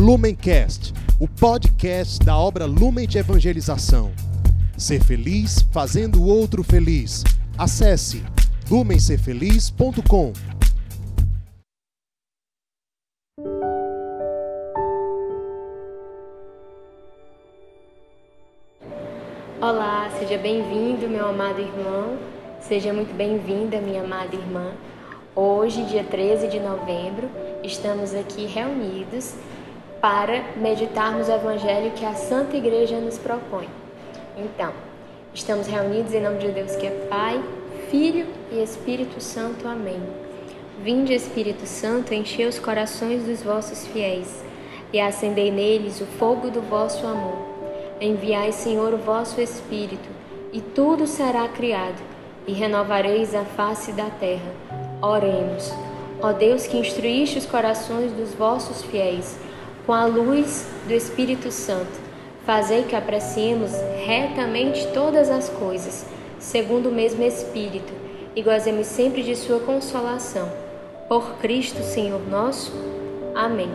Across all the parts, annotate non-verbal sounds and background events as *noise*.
Lumencast, o podcast da obra Lumen de Evangelização. Ser feliz fazendo o outro feliz. Acesse lumencerfeliz.com. Olá, seja bem-vindo, meu amado irmão. Seja muito bem-vinda, minha amada irmã. Hoje, dia 13 de novembro, estamos aqui reunidos para meditarmos o evangelho que a Santa Igreja nos propõe. Então, estamos reunidos em nome de Deus que é Pai, Filho e Espírito Santo. Amém. Vinde, Espírito Santo, enchei os corações dos vossos fiéis e acendei neles o fogo do vosso amor. Enviai, Senhor, o vosso Espírito, e tudo será criado, e renovareis a face da terra. Oremos. Ó Deus que instruíste os corações dos vossos fiéis com a luz do Espírito Santo, fazei que apreciemos retamente todas as coisas, segundo o mesmo Espírito, e gozemos sempre de sua consolação. Por Cristo, Senhor nosso. Amém.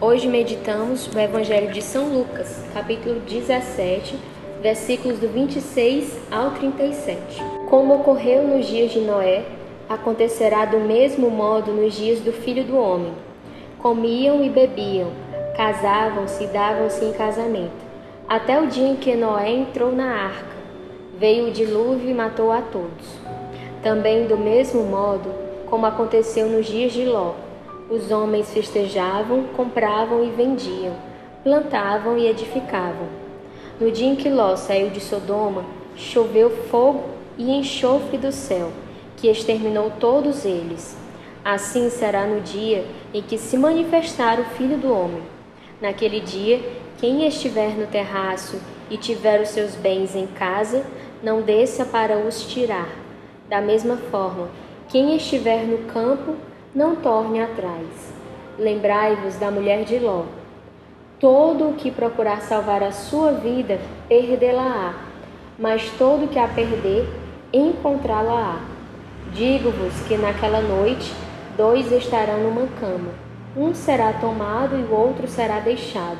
Hoje meditamos o Evangelho de São Lucas, capítulo 17, versículos do 26 ao 37. Como ocorreu nos dias de Noé, acontecerá do mesmo modo nos dias do Filho do Homem. Comiam e bebiam, casavam-se e davam-se em casamento, até o dia em que Noé entrou na arca. Veio o dilúvio e matou a todos. Também, do mesmo modo, como aconteceu nos dias de Ló, os homens festejavam, compravam e vendiam, plantavam e edificavam. No dia em que Ló saiu de Sodoma, choveu fogo e enxofre do céu, que exterminou todos eles. Assim será no dia em que se manifestar o Filho do Homem. Naquele dia, quem estiver no terraço e tiver os seus bens em casa, não desça para os tirar. Da mesma forma, quem estiver no campo, não torne atrás. Lembrai-vos da mulher de Ló. Todo o que procurar salvar a sua vida, perdê-la-á, mas todo o que a perder, encontrá-la-á. Digo-vos que naquela noite dois estarão numa cama, um será tomado e o outro será deixado.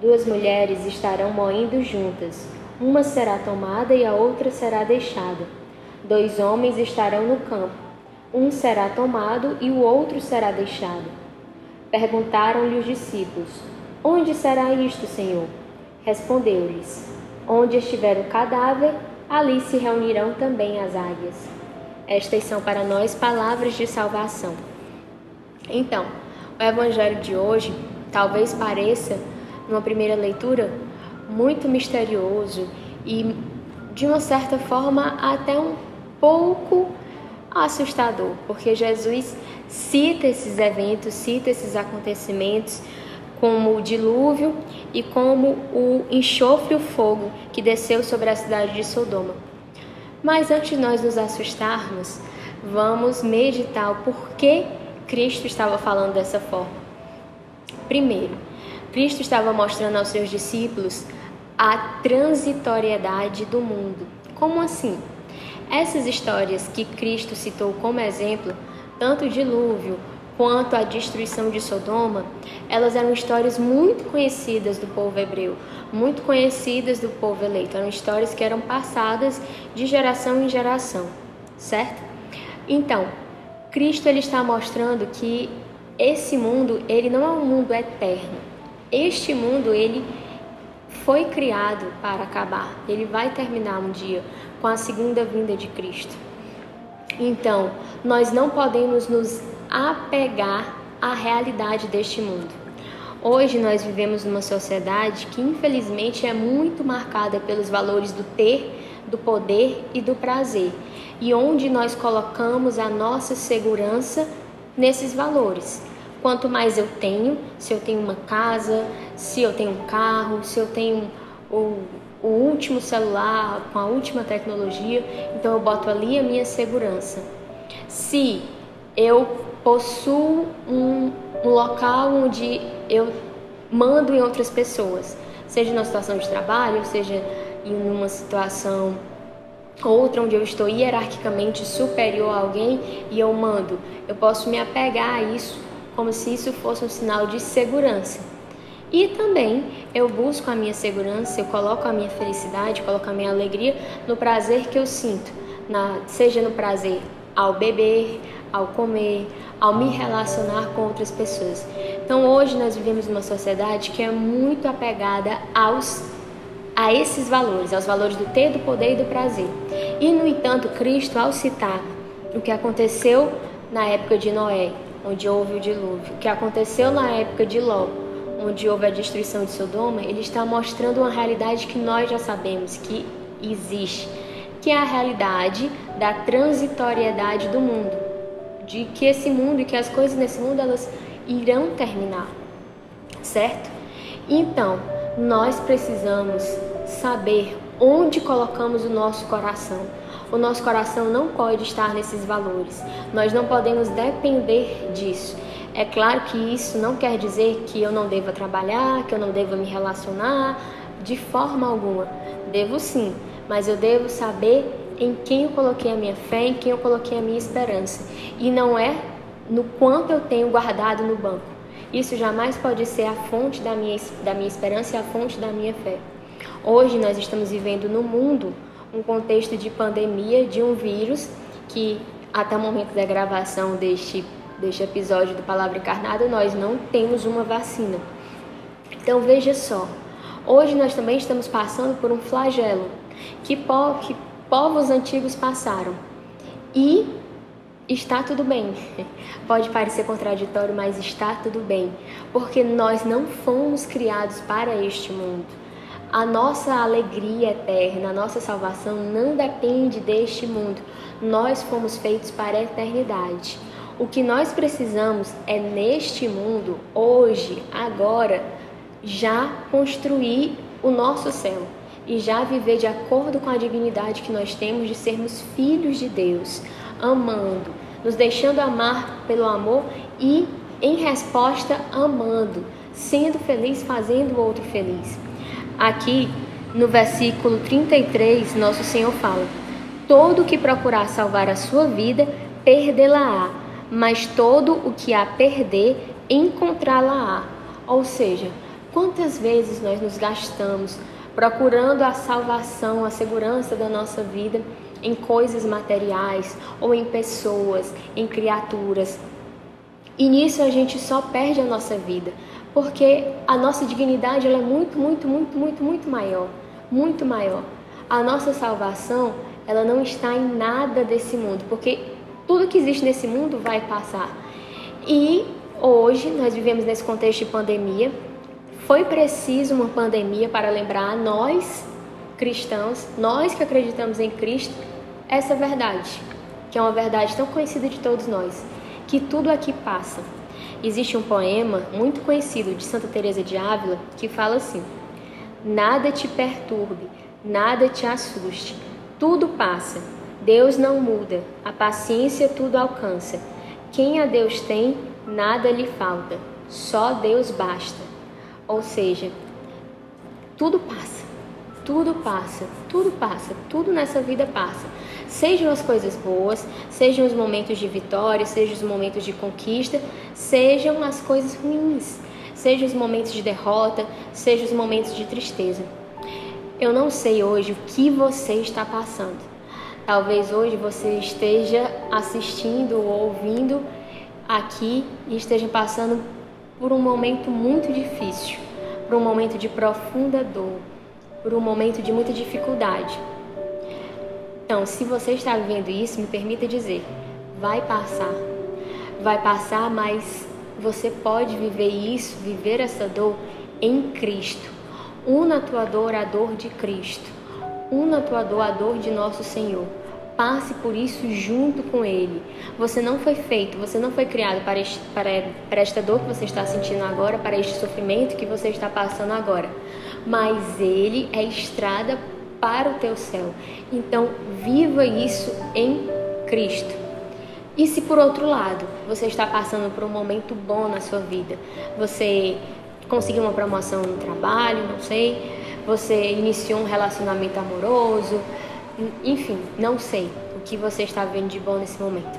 Duas mulheres estarão moendo juntas, uma será tomada e a outra será deixada. Dois homens estarão no campo um será tomado e o outro será deixado. Perguntaram-lhe os discípulos: Onde será isto, Senhor? Respondeu-lhes: Onde estiver o cadáver, ali se reunirão também as águias. Estas são para nós palavras de salvação. Então, o evangelho de hoje talvez pareça, numa primeira leitura, muito misterioso e, de uma certa forma, até um pouco assustador, porque Jesus cita esses eventos, cita esses acontecimentos como o dilúvio e como o enxofre o fogo que desceu sobre a cidade de Sodoma. Mas antes de nós nos assustarmos, vamos meditar o porquê Cristo estava falando dessa forma. Primeiro, Cristo estava mostrando aos seus discípulos a transitoriedade do mundo. Como assim? Essas histórias que Cristo citou como exemplo, tanto o dilúvio quanto a destruição de Sodoma, elas eram histórias muito conhecidas do povo hebreu, muito conhecidas do povo eleito. Eram histórias que eram passadas de geração em geração, certo? Então, Cristo ele está mostrando que esse mundo, ele não é um mundo eterno. Este mundo, ele foi criado para acabar. Ele vai terminar um dia com a segunda vinda de Cristo. Então, nós não podemos nos apegar à realidade deste mundo. Hoje nós vivemos numa sociedade que infelizmente é muito marcada pelos valores do ter, do poder e do prazer, e onde nós colocamos a nossa segurança nesses valores. Quanto mais eu tenho, se eu tenho uma casa, se eu tenho um carro, se eu tenho o, o último celular com a última tecnologia, então eu boto ali a minha segurança. Se eu possuo um, um local onde eu mando em outras pessoas, seja numa situação de trabalho, seja em uma situação outra onde eu estou hierarquicamente superior a alguém e eu mando, eu posso me apegar a isso como se isso fosse um sinal de segurança. E também eu busco a minha segurança, eu coloco a minha felicidade, coloco a minha alegria no prazer que eu sinto, na, seja no prazer ao beber, ao comer, ao me relacionar com outras pessoas. Então hoje nós vivemos numa sociedade que é muito apegada aos a esses valores, aos valores do ter, do poder e do prazer. E no entanto, Cristo ao citar o que aconteceu na época de Noé, onde houve o dilúvio, o que aconteceu na época de Ló, onde houve a destruição de Sodoma, ele está mostrando uma realidade que nós já sabemos que existe, que é a realidade da transitoriedade do mundo, de que esse mundo e que as coisas nesse mundo elas irão terminar, certo? Então, nós precisamos saber onde colocamos o nosso coração. O nosso coração não pode estar nesses valores. Nós não podemos depender disso. É claro que isso não quer dizer que eu não deva trabalhar, que eu não deva me relacionar, de forma alguma. Devo sim, mas eu devo saber em quem eu coloquei a minha fé, em quem eu coloquei a minha esperança. E não é no quanto eu tenho guardado no banco. Isso jamais pode ser a fonte da minha, da minha esperança e a fonte da minha fé. Hoje nós estamos vivendo no mundo um contexto de pandemia de um vírus que até o momento da gravação deste deste episódio do Palavra Encarnada, nós não temos uma vacina. Então veja só, hoje nós também estamos passando por um flagelo que, po que povos antigos passaram. E está tudo bem. *laughs* Pode parecer contraditório, mas está tudo bem, porque nós não fomos criados para este mundo. A nossa alegria eterna, a nossa salvação não depende deste mundo. Nós fomos feitos para a eternidade. O que nós precisamos é neste mundo, hoje, agora, já construir o nosso céu e já viver de acordo com a dignidade que nós temos de sermos filhos de Deus, amando, nos deixando amar pelo amor e, em resposta, amando, sendo feliz, fazendo o outro feliz. Aqui no versículo 33, nosso Senhor fala: Todo que procurar salvar a sua vida, perdê-la-á mas todo o que a perder, encontrá-la-á. Ou seja, quantas vezes nós nos gastamos procurando a salvação, a segurança da nossa vida em coisas materiais ou em pessoas, em criaturas. E nisso a gente só perde a nossa vida, porque a nossa dignidade ela é muito, muito, muito, muito, muito maior, muito maior. A nossa salvação, ela não está em nada desse mundo, porque tudo que existe nesse mundo vai passar. E hoje nós vivemos nesse contexto de pandemia. Foi preciso uma pandemia para lembrar a nós, cristãos, nós que acreditamos em Cristo, essa verdade, que é uma verdade tão conhecida de todos nós, que tudo aqui passa. Existe um poema muito conhecido de Santa Teresa de Ávila que fala assim: Nada te perturbe, nada te assuste, tudo passa Deus não muda, a paciência tudo alcança. Quem a Deus tem, nada lhe falta, só Deus basta. Ou seja, tudo passa, tudo passa, tudo passa, tudo nessa vida passa. Sejam as coisas boas, sejam os momentos de vitória, sejam os momentos de conquista, sejam as coisas ruins, sejam os momentos de derrota, sejam os momentos de tristeza. Eu não sei hoje o que você está passando. Talvez hoje você esteja assistindo ou ouvindo aqui e esteja passando por um momento muito difícil, por um momento de profunda dor, por um momento de muita dificuldade. Então, se você está vivendo isso, me permita dizer, vai passar. Vai passar, mas você pode viver isso, viver essa dor em Cristo. Una a tua dor à dor de Cristo. Una a tua dor à dor de nosso Senhor passe por isso junto com Ele. Você não foi feito, você não foi criado para, este, para, para esta dor que você está sentindo agora, para este sofrimento que você está passando agora. Mas Ele é estrada para o teu céu. Então, viva isso em Cristo. E se por outro lado você está passando por um momento bom na sua vida, você conseguiu uma promoção no trabalho, não sei, você iniciou um relacionamento amoroso, enfim, não sei o que você está vendo de bom nesse momento,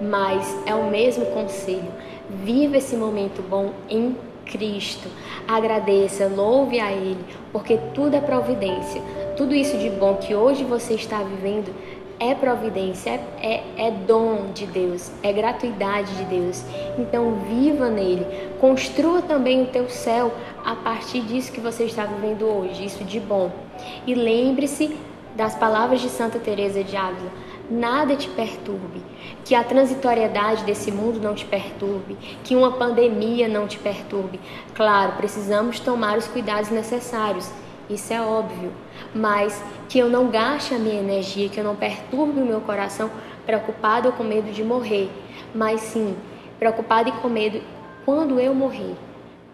mas é o mesmo conselho. Viva esse momento bom em Cristo. Agradeça, louve a Ele, porque tudo é providência. Tudo isso de bom que hoje você está vivendo é providência, é, é, é, dom de Deus, é gratuidade de Deus. Então viva nele, construa também o teu céu a partir disso que você está vivendo hoje, isso de bom. E lembre-se das palavras de Santa Teresa de Ávila: nada te perturbe, que a transitoriedade desse mundo não te perturbe, que uma pandemia não te perturbe. Claro, precisamos tomar os cuidados necessários isso é óbvio, mas que eu não gaste a minha energia, que eu não perturbe o meu coração preocupado com medo de morrer, mas sim preocupado e com medo quando eu morrer,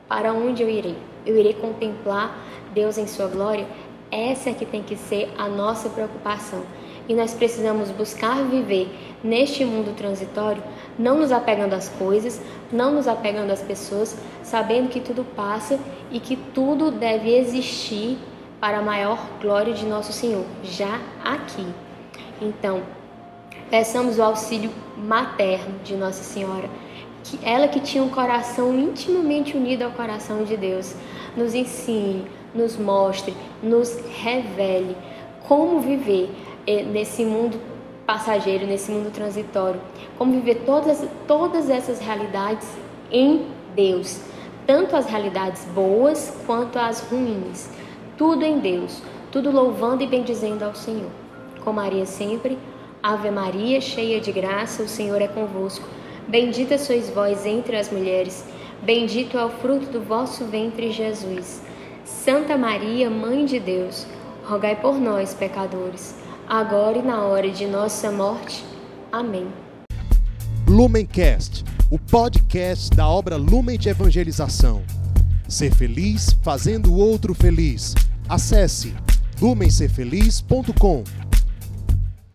para onde eu irei? Eu irei contemplar Deus em sua glória? Essa é que tem que ser a nossa preocupação. E nós precisamos buscar viver neste mundo transitório, não nos apegando às coisas, não nos apegando às pessoas, sabendo que tudo passa e que tudo deve existir para a maior glória de nosso Senhor, já aqui. Então, peçamos o auxílio materno de Nossa Senhora, que ela que tinha um coração intimamente unido ao coração de Deus, nos ensine, nos mostre, nos revele como viver nesse mundo passageiro, nesse mundo transitório, como viver todas, todas essas realidades em Deus, tanto as realidades boas quanto as ruins, tudo em Deus, tudo louvando e bendizendo ao Senhor. Com Maria sempre, Ave Maria, cheia de graça, o Senhor é convosco. Bendita sois vós entre as mulheres, bendito é o fruto do vosso ventre, Jesus. Santa Maria, Mãe de Deus, rogai por nós, pecadores agora e na hora de nossa morte. Amém. Lumencast, o podcast da obra Lumen de Evangelização. Ser feliz fazendo o outro feliz. Acesse lumencerfeliz.com.